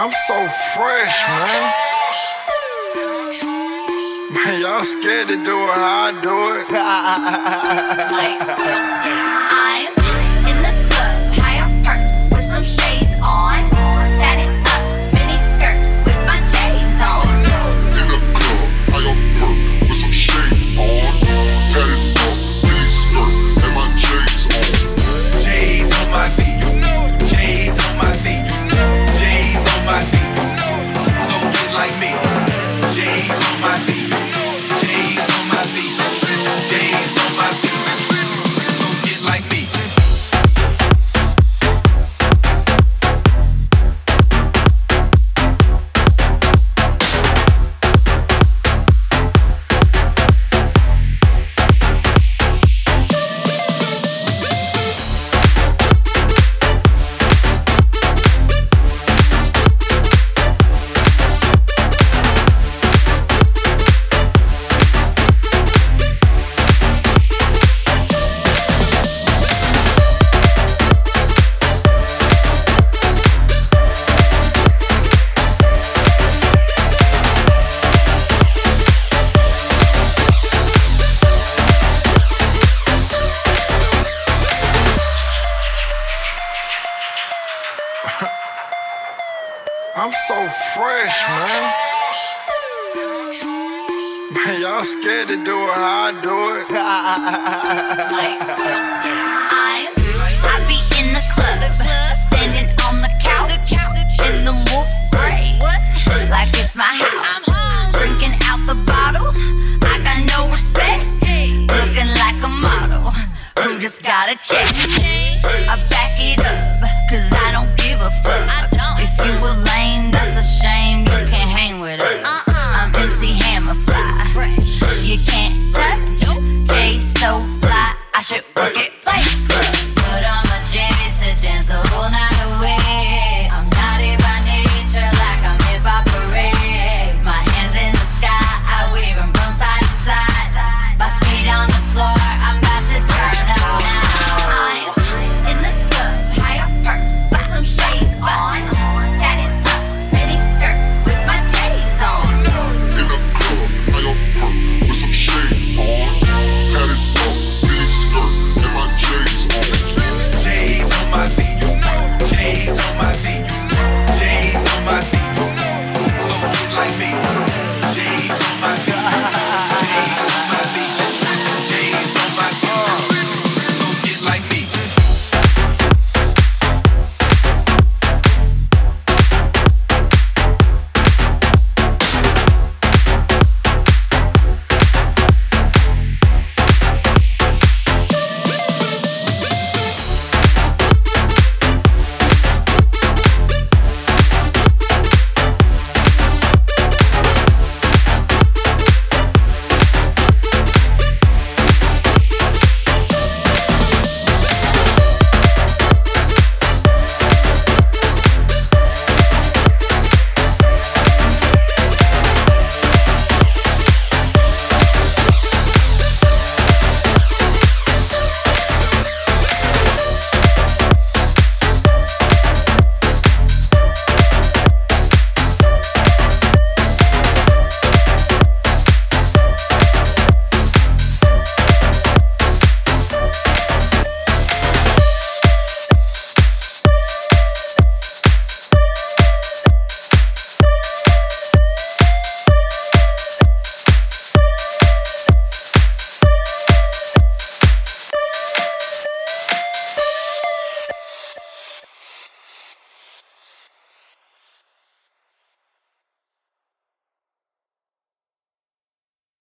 I'm so fresh, man. Man, y'all scared to do it how I do it. I'm so fresh, man. Man, y'all scared to do it how I do it. I'm, I be in the club, standing on the couch, in the gray, like it's my house. Drinking out the bottle, I got no respect. Looking like a model, who just got a check. I back it up, cause I don't give a fuck. If you were lame, Shut.